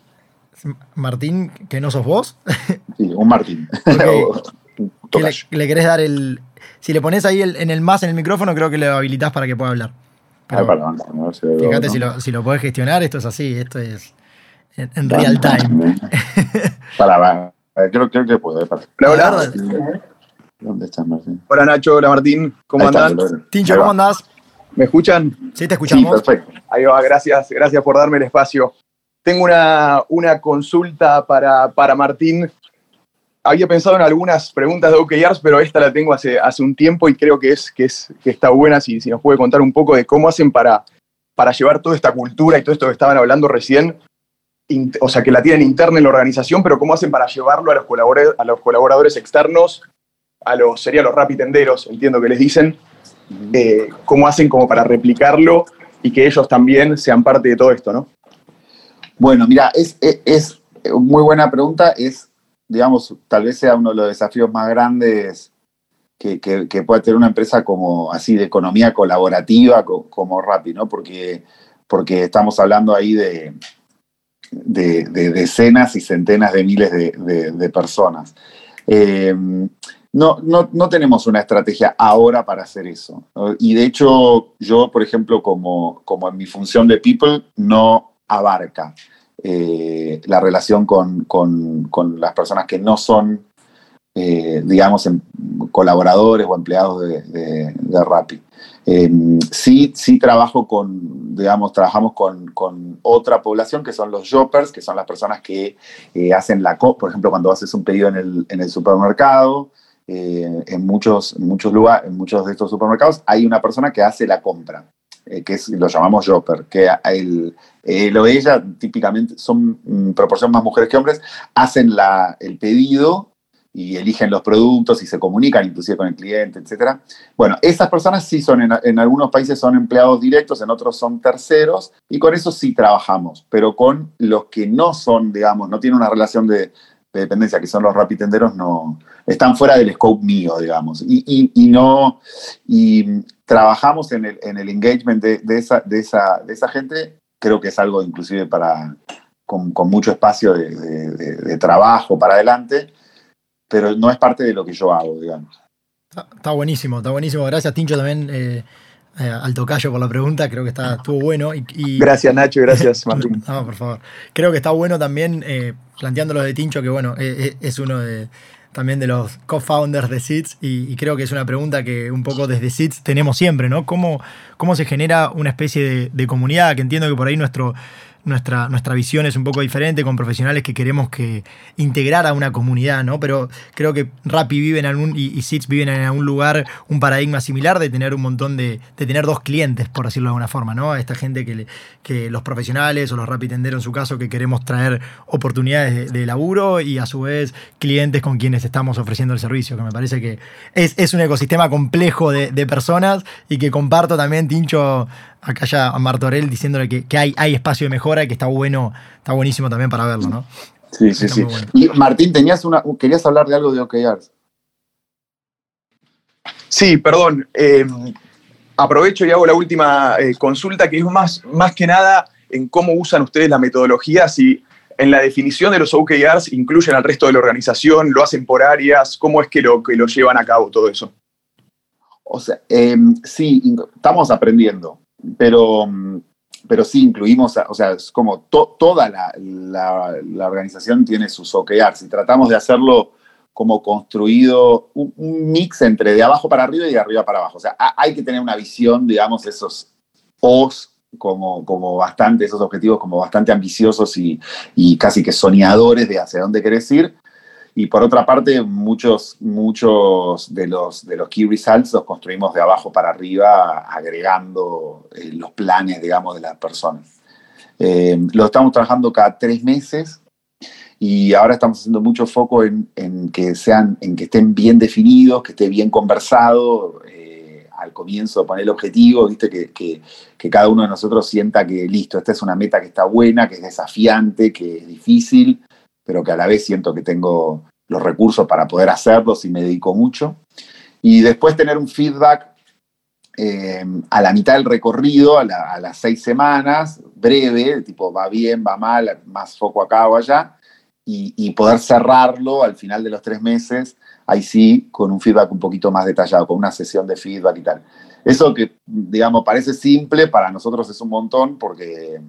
Martín, que no sos vos. sí, un Martín. le, querés dar el. Si le pones ahí en el más en el micrófono, creo que le habilitas para que pueda hablar. fíjate si, lo, si lo podés gestionar, esto es así, esto es en, real time. Para, creo, creo que puedo. Para. Hola, ¿Dónde estás, Martín? Hola, Nacho. Hola, Martín. ¿Cómo andan? Tincho, ¿cómo andás? ¿Me escuchan? Sí, te escuchamos. Sí, perfecto. Ahí va, gracias, gracias por darme el espacio. Tengo una, una consulta para, para Martín. Había pensado en algunas preguntas de OKRs, pero esta la tengo hace, hace un tiempo y creo que, es, que, es, que está buena. Si, si nos puede contar un poco de cómo hacen para, para llevar toda esta cultura y todo esto que estaban hablando recién o sea, que la tienen interna en la organización, pero cómo hacen para llevarlo a los, colaboradores, a los colaboradores externos, a los, sería los rapitenderos, entiendo que les dicen, eh, cómo hacen como para replicarlo y que ellos también sean parte de todo esto, ¿no? Bueno, mira, es, es, muy buena pregunta, es, digamos, tal vez sea uno de los desafíos más grandes que, que, puede tener una empresa como así de economía colaborativa como, como Rappi, ¿no? Porque, porque estamos hablando ahí de, de, decenas y centenas de miles de, personas. Eh, no, no, tenemos una estrategia ahora para hacer eso. Y de hecho, yo, por ejemplo, como, como en mi función de people, no abarca eh, la relación con, las personas que no son, eh, digamos, em, colaboradores o empleados de, de, de Rappi. Em, sí, sí trabajo con, digamos, trabajamos con, otra población que son los shoppers, que son las personas que eh, hacen la, por ejemplo, cuando haces un pedido en el, en el supermercado, eh, en, muchos, muchos lugares, en muchos de estos supermercados, hay una persona que hace la compra, eh, que es, lo llamamos shopper, que el, lo de ella típicamente son en mm, proporción más mujeres que hombres, hacen la, el pedido y eligen los productos y se comunican inclusive con el cliente, etc. Bueno, esas personas sí son, en, algunos países son empleados directos, en otros son terceros, y con eso sí trabajamos, pero con los que no son, digamos, no tienen una relación de, dependencia, que son los rapitenderos, no, están fuera del scope mío, digamos, y, no, y trabajamos en el, en engagement de, esa, gente, creo que es algo inclusive para, con, mucho espacio de trabajo para adelante, pero no es parte de lo que yo hago, digamos. Está, buenísimo, está buenísimo. Gracias, Tincho, también eh, eh, al tocayo por la pregunta. Creo que está, estuvo bueno. Y, gracias, Nacho, gracias, Martín. no, por favor. Creo que está bueno también eh, planteando lo de Tincho, que bueno, es uno de también de los co-founders de SITS y, creo que es una pregunta que un poco desde SITS tenemos siempre, ¿no? ¿Cómo, cómo se genera una especie de, de, comunidad? Que entiendo que por ahí nuestro, nuestra, nuestra visión es un poco diferente con profesionales que queremos que integrar a una comunidad, ¿no? Pero creo que Rappi vive en algún, y, y SITS viven en algún lugar un paradigma similar de tener un montón de, de tener dos clientes, por decirlo de alguna forma, ¿no? A esta gente que, que los profesionales o los Rappi tenderos en su caso que queremos traer oportunidades de, laburo y a su vez clientes con quienes estamos ofreciendo el servicio, que me parece que es, es un ecosistema complejo de, de personas y que comparto también, Tincho, acá ya a Martorell diciéndole que, que, hay, hay espacio de mejora y que está bueno, está buenísimo también para verlo, ¿no? Sí, sí, sí. Bueno. Y Martín, tenías una, querías hablar de algo de OKRs. Sí, perdón. Eh, aprovecho y hago la última eh, consulta, que es más, más que nada en cómo usan ustedes la metodología, si en la definición de los OKRs incluyen al resto de la organización, lo hacen por áreas, cómo es que lo, que lo llevan a cabo todo eso. O sea, eh, sí, estamos aprendiendo, pero, pero sí incluimos, o sea, es como to, toda la, la, organización tiene sus OKRs y tratamos de hacerlo como construido un, un, mix entre de abajo para arriba y de arriba para abajo. O sea, hay que tener una visión, digamos, esos O's como, como bastante, esos objetivos como bastante ambiciosos y, y casi que soñadores de hacia dónde querés ir, y por otra parte, muchos, muchos de, los, de los key results los construimos de abajo para arriba, agregando eh, los planes, digamos, de las personas. Eh, lo estamos trabajando cada tres meses y ahora estamos haciendo mucho foco en, en que, sean, en que estén bien definidos, que esté bien conversado. Eh, al comienzo poner el objetivo, ¿viste? Que, que, que cada uno de nosotros sienta que listo, esta es una meta que está buena, que es desafiante, que es difícil pero que a la vez siento que tengo los recursos para poder hacerlos y me dedico mucho. Y después tener un feedback eh, a la mitad del recorrido, a, la, a, las seis semanas, breve, tipo va bien, va mal, más foco acá o allá, y, y, poder cerrarlo al final de los tres meses, ahí sí, con un feedback un poquito más detallado, con una sesión de feedback y tal. Eso que, digamos, parece simple, para nosotros es un montón porque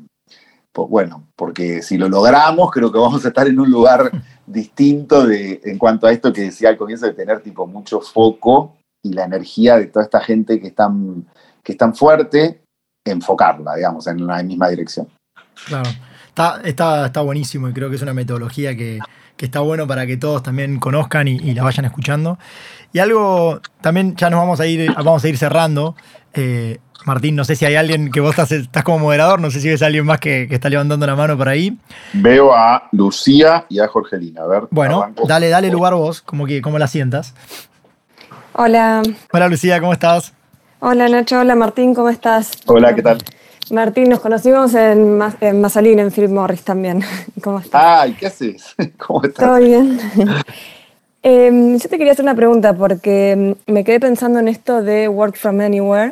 bueno, porque si lo logramos, creo que vamos a estar en un lugar distinto de, en cuanto a esto que decía al comienzo de tener tipo mucho foco y la energía de toda esta gente que es tan, que es tan fuerte, enfocarla, digamos, en la misma dirección. Claro, está, está, está buenísimo y creo que es una metodología que, que está bueno para que todos también conozcan y, y, la vayan escuchando. Y algo, también ya nos vamos a ir, vamos a ir cerrando. Eh, Martín, no sé si hay alguien que vos estás, estás como moderador, no sé si ves a alguien más que, que, está levantando la mano por ahí. Veo a Lucía y a Jorgelina. A ver. Bueno, arranco. dale, dale lugar vos, como que cómo la sientas. Hola. Hola Lucía, ¿cómo estás? Hola Nacho, hola Martín, ¿cómo estás? Hola, ¿qué tal? Martín, nos conocimos en, en Masalín, en Philip Morris también. ¿Cómo estás? Ay, ¿qué haces? ¿Cómo estás? Todo bien. eh, yo te quería hacer una pregunta porque me quedé pensando en esto de Work from Anywhere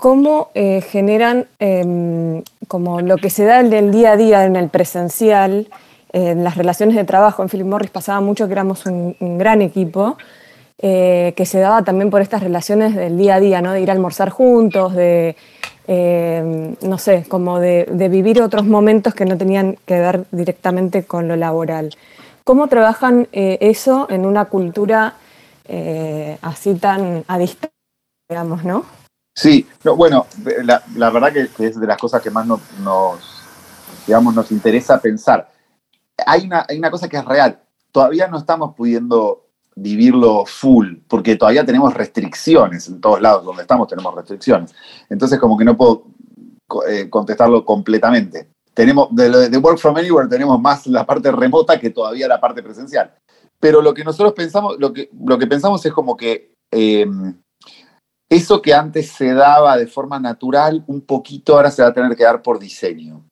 cómo eh, generan eh, como lo que se da del día a día en el presencial, en las relaciones de trabajo. En Philip Morris pasaba mucho que éramos un, gran equipo, eh, que se daba también por estas relaciones del día a día, ¿no? de ir a almorzar juntos, de, eh, no sé, como de, de, vivir otros momentos que no tenían que ver directamente con lo laboral. ¿Cómo trabajan eh, eso en una cultura así tan a distancia, digamos, no? Sí, no, bueno, la, verdad que, es de las cosas que más nos, digamos, nos interesa pensar. Hay una, hay una cosa que es real. Todavía no estamos pudiendo vivirlo full, porque todavía tenemos restricciones en todos lados donde estamos tenemos restricciones. Entonces, como que no puedo eh, contestarlo completamente. Tenemos, de, de Work from Anywhere tenemos más la parte remota que todavía la parte presencial. Pero lo que nosotros pensamos, lo que, lo que pensamos es como que eh, eso que antes se daba de forma natural, un poquito ahora se va a tener que dar por diseño.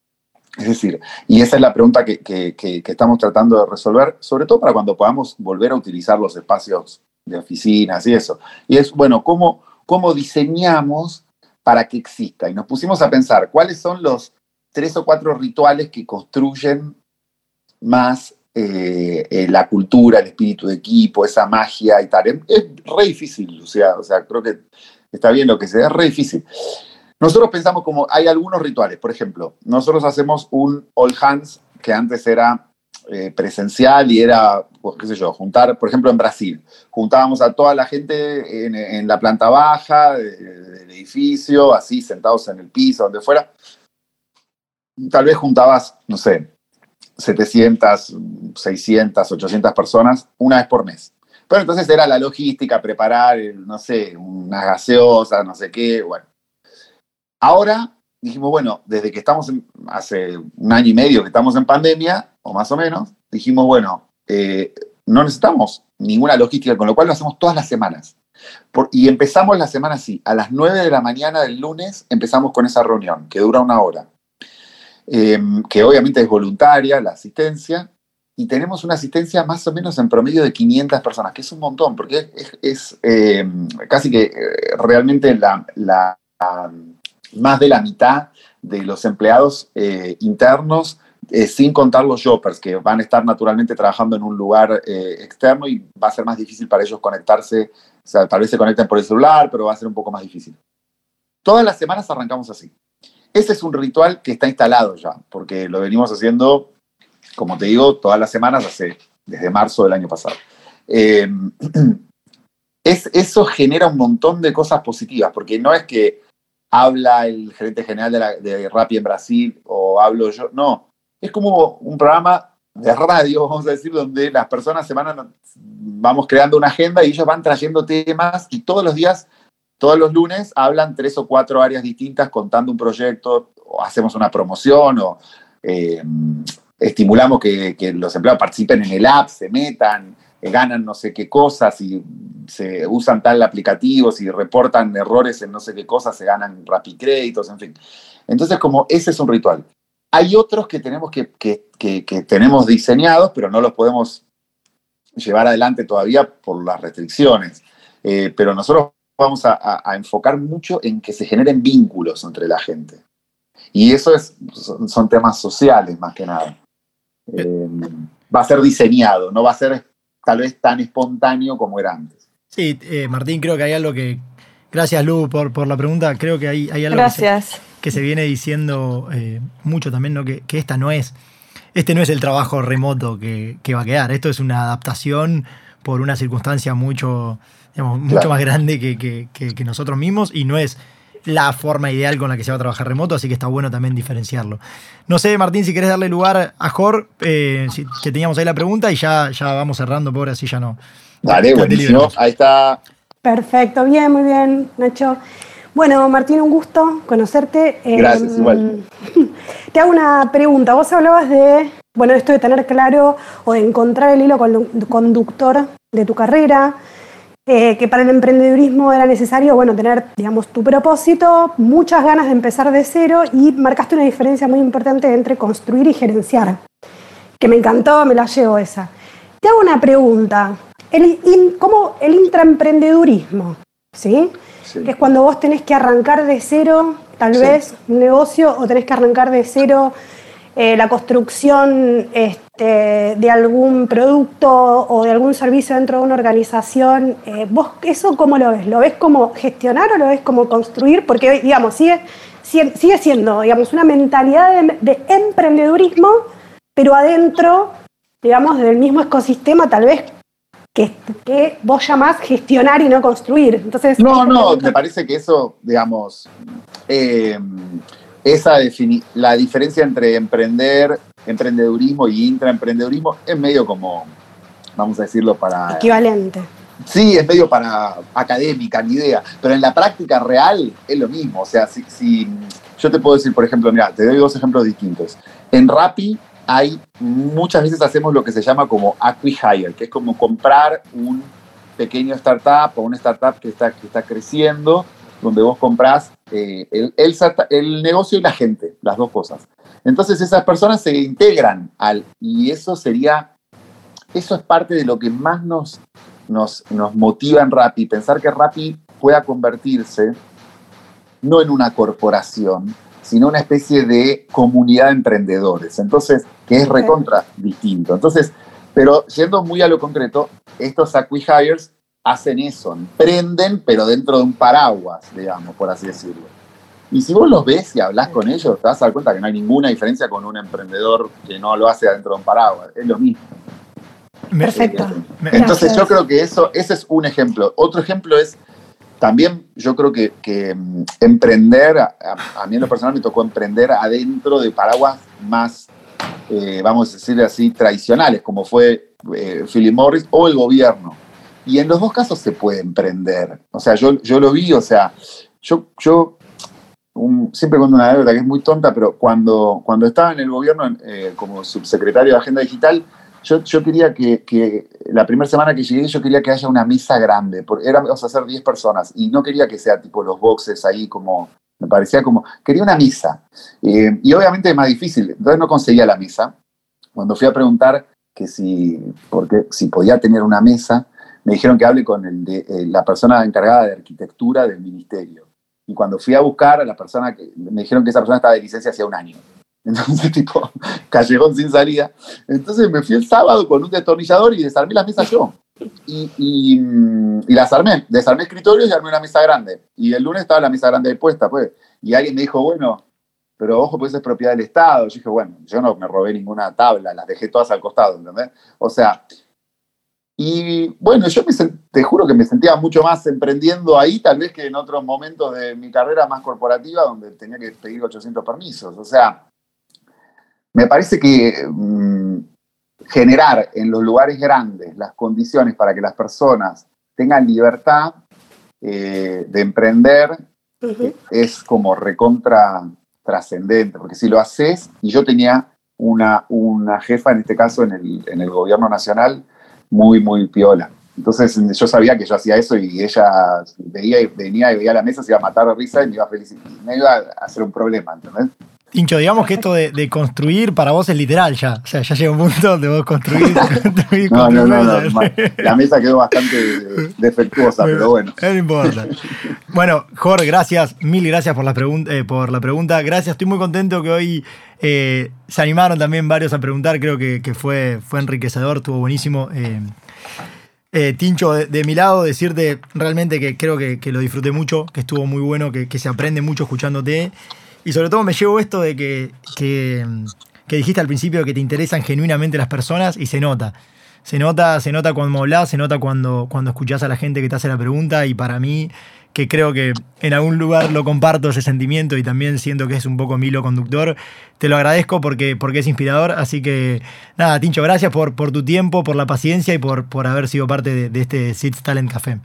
Es decir, y esa es la pregunta que, que, que, estamos tratando de resolver, sobre todo para cuando podamos volver a utilizar los espacios de oficinas y eso. Y es, bueno, ¿cómo, cómo diseñamos para que exista? Y nos pusimos a pensar cuáles son los tres o cuatro rituales que construyen más eh, eh, la cultura, el espíritu de equipo, esa magia y tal. Es, es re difícil, sea, o sea, creo que está bien lo que sea, es re difícil. Nosotros pensamos como hay algunos rituales, por ejemplo, nosotros hacemos un all hands que antes era eh, presencial y era, pues, qué sé yo, juntar, por ejemplo, en Brasil, juntábamos a toda la gente en, la planta baja de, del edificio, así sentados en el piso, donde fuera, tal vez juntabas, no sé, 700, 600, 800 personas una vez por mes. Pero entonces era la logística, preparar, no sé, unas gaseosas, no sé qué, bueno. Ahora dijimos, bueno, desde que estamos, hace un año y medio que estamos en pandemia, o más o menos, dijimos, bueno, eh, no necesitamos ninguna logística, con lo cual lo hacemos todas las semanas. y empezamos la semana así, a las 9 de la mañana del lunes empezamos con esa reunión, que dura una hora, eh, que obviamente es voluntaria la asistencia, y tenemos una asistencia más o menos en promedio de 500 personas, que es un montón, porque es, eh, casi que realmente la, más de la mitad de los empleados internos eh, sin contar los shoppers, que van a estar naturalmente trabajando en un lugar eh, externo y va a ser más difícil para ellos conectarse. Tal vez se conecten por el celular, pero va a ser un poco más difícil. Todas las semanas arrancamos así. Ese es un ritual que está instalado ya, porque lo venimos haciendo, como te digo, todas las semanas hace, desde marzo del año pasado. Eh, es, eso genera un montón de cosas positivas, porque no es que habla el gerente general de, la, Rappi en Brasil o hablo yo, no, es como un programa de radio, vamos a decir, donde las personas se van, vamos creando una agenda y ellos van trayendo temas y todos los días, todos los lunes, hablan tres o cuatro áreas distintas contando un proyecto, o hacemos una promoción, o eh, estimulamos que, los empleados participen en el app, se metan, eh, ganan no sé qué cosas, y se usan tal aplicativo, si reportan errores en no sé qué cosas, se ganan créditos, en fin. Entonces, como ese es un ritual. Hay otros que tenemos, que, tenemos diseñados, pero no los podemos llevar adelante todavía por las restricciones. Eh, pero nosotros vamos a, enfocar mucho en que se generen vínculos entre la gente. Y eso es, son, temas sociales más que nada. Eh, va a ser diseñado, no va a ser tal vez tan espontáneo como era antes. Sí, eh, Martín, creo que hay algo que... Gracias, Lu, por, por la pregunta. Creo que hay, hay algo Gracias que se viene diciendo eh, mucho también, ¿no? Que, esta no es, este no es el trabajo remoto que, va a quedar. Esto es una adaptación por una circunstancia mucho, mucho más grande que, nosotros mismos y no es la forma ideal con la que se va a trabajar remoto, así que está bueno también diferenciarlo. No sé, Martín, si querés darle lugar a Jor, eh, que teníamos ahí la pregunta y ya, ya vamos cerrando, por así ya no. Dale, buenísimo. Ahí está. Perfecto, bien, muy bien, Nacho. Bueno, Martín, un gusto conocerte. Gracias, em, igual. Te hago una pregunta. Vos hablabas de, bueno, esto de tener claro o de encontrar el hilo conductor de tu carrera, eh, que para el emprendedurismo era necesario, bueno, tener, digamos, tu propósito, muchas ganas de empezar de cero y marcaste una diferencia muy importante entre construir y gerenciar, que me encantó, me la llevo esa. Te hago una pregunta. El, ¿Cómo el intraemprendedurismo, ¿sí? que es cuando vos tenés que arrancar de cero, tal vez, un negocio, o tenés que arrancar de cero eh, la construcción este, de algún producto o de algún servicio dentro de una organización. Eh, ¿Vos eso cómo lo ves? ¿Lo ves como gestionar o lo ves como construir? Porque, digamos, sigue, sigue siendo, digamos, una mentalidad de, de emprendedurismo, pero adentro, digamos, del mismo ecosistema, tal vez que, vos llamás gestionar y no construir. Entonces, no, no, me parece que eso, digamos, eh, esa la diferencia entre emprender, emprendedurismo y intraemprendedurismo es medio como, vamos a decirlo, para... Equivalente. Sí, es medio para académica, ni idea, pero en la práctica real es lo mismo. O sea, si, si yo te puedo decir, por ejemplo, mira, te doy dos ejemplos distintos. En Rappi hay muchas veces hacemos lo que se llama como acquihire, que es como comprar un pequeño startup o una startup que está, que está creciendo, donde vos comprás eh, el, el, negocio y la gente, las dos cosas. Entonces esas personas se integran al, y eso sería, eso es parte de lo que más nos, nos, nos motiva en Rappi, pensar que Rappi pueda convertirse no en una corporación, sino una especie de comunidad de emprendedores. Entonces, que es recontra distinto. Entonces, pero siendo muy a lo concreto, estos acquihires hacen eso, emprenden, pero dentro de un paraguas, digamos, por así decirlo. Y si vos los ves y hablas con ellos, te vas a dar cuenta que no hay ninguna diferencia con un emprendedor que no lo hace dentro de un paraguas. Es lo mismo. Perfecto. Entonces yo creo que eso, ese es un ejemplo. Otro ejemplo es también yo creo que, mm, emprender, a, mí en lo personal me tocó emprender adentro de paraguas más, eh, vamos a decir así, tradicionales, como fue eh, Philip Morris o el gobierno. Y en los dos casos se puede emprender. O sea, yo, yo lo vi, o sea, yo, yo siempre cuento una anécdota que es muy tonta, pero cuando, cuando estaba en el gobierno eh, como subsecretario de Agenda Digital, yo, yo quería que, que, la primera semana que llegué, yo quería que haya una mesa grande, porque éramos a ser 10 personas, y no quería que sea tipo los boxes ahí como, me parecía como, quería una mesa. Eh, y obviamente es más difícil, entonces no conseguía la mesa. Cuando fui a preguntar que si, porque, si podía tener una mesa, me dijeron que hable con el de, eh, la persona encargada de arquitectura del ministerio. Y cuando fui a buscar a la persona, que, me dijeron que esa persona estaba de licencia hacía un año. Entonces, tipo, callejón sin salida. Entonces me fui el sábado con un destornillador y desarmé las mesas yo. Y, y, y, las armé. Desarmé escritorios y armé una mesa grande. Y el lunes estaba la mesa grande puesta, pues. Y alguien me dijo, bueno, pero ojo, pues es propiedad del Estado. Yo dije, bueno, yo no me robé ninguna tabla, las dejé todas al costado, ¿entendés? O sea, y bueno, yo te juro que me sentía mucho más emprendiendo ahí, tal vez que en otros momentos de mi carrera más corporativa, donde tenía que pedir 800 permisos. O sea, me parece que mm, generar en los lugares grandes las condiciones para que las personas tengan libertad eh, de emprender es como recontra trascendente, porque si lo haces, y yo tenía una, una jefa en este caso en el, en el gobierno nacional muy, muy piola. Entonces yo sabía que yo hacía eso y ella veía y venía y veía la mesa, se iba a matar de risa y me iba a. Me iba a hacer un problema, ¿entendés? Tincho, digamos que esto de, construir para vos es literal ya. O sea, ya llega un punto donde vos construís. no, no, no, no, La mesa quedó bastante defectuosa, pero bueno. No importa. Bueno, Jorge, gracias. Mil gracias por la, pregunta, eh, por la pregunta. Gracias, estoy muy contento que hoy eh, se animaron también varios a preguntar. Creo que, fue, fue enriquecedor, estuvo buenísimo. Eh, Tincho, de, mi lado, decirte realmente que creo que, lo disfruté mucho, que estuvo muy bueno, que, que se aprende mucho escuchándote. Y sobre todo me llevo esto de que, que, dijiste al principio que te interesan genuinamente las personas y se nota. Se nota, se nota cuando hablas, se nota cuando, cuando escuchás a la gente que te hace la pregunta y para mí, que creo que en algún lugar lo comparto ese sentimiento y también siento que es un poco mi hilo conductor, te lo agradezco porque, porque es inspirador. Así que nada, Tincho, gracias por, por tu tiempo, por la paciencia y por, por haber sido parte de, este Seeds Talent Café.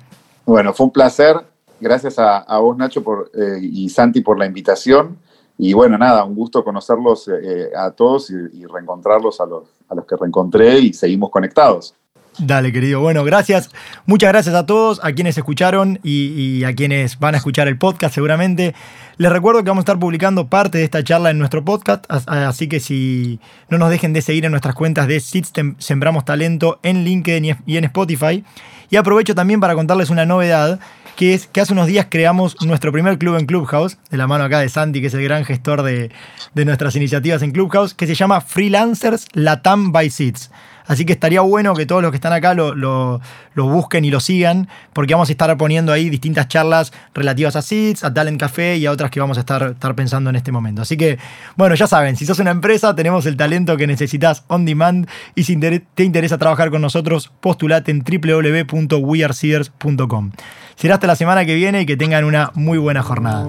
Bueno, fue un placer. Gracias a, vos, Nacho, por, eh, y Santi por la invitación. Y bueno, nada, un gusto conocerlos eh, eh, a todos y, reencontrarlos a los, a los que reencontré y seguimos conectados. Dale, querido. Bueno, gracias. Muchas gracias a todos, a quienes escucharon y, a quienes van a escuchar el podcast seguramente. Les recuerdo que vamos a estar publicando parte de esta charla en nuestro podcast, así que si no nos dejen de seguir en nuestras cuentas de System Sembramos Talento en LinkedIn y en Spotify. Y aprovecho también para contarles una novedad que es que hace unos días creamos nuestro primer club en Clubhouse, de la mano acá de Santi, que es el gran gestor de, nuestras iniciativas en Clubhouse, que se llama Freelancers Latam by Seeds. Así que estaría bueno que todos los que están acá lo, busquen y lo sigan, porque vamos a estar poniendo ahí distintas charlas relativas a Seeds, a Talent Café y a otras que vamos a estar, estar pensando en este momento. Así que, bueno, ya saben, si sos una empresa, tenemos el talento que necesitas on demand y si te interesa trabajar con nosotros, postulate en www.wearseeders.com. Será hasta la semana que viene y que tengan una muy buena jornada.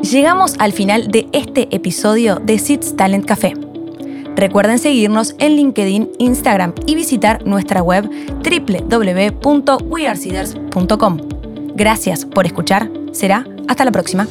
Llegamos al final de este episodio de Seeds Talent Café. Recuerden seguirnos en LinkedIn, Instagram y visitar nuestra web www.wearseeders.com. Gracias por escuchar. Será hasta la próxima.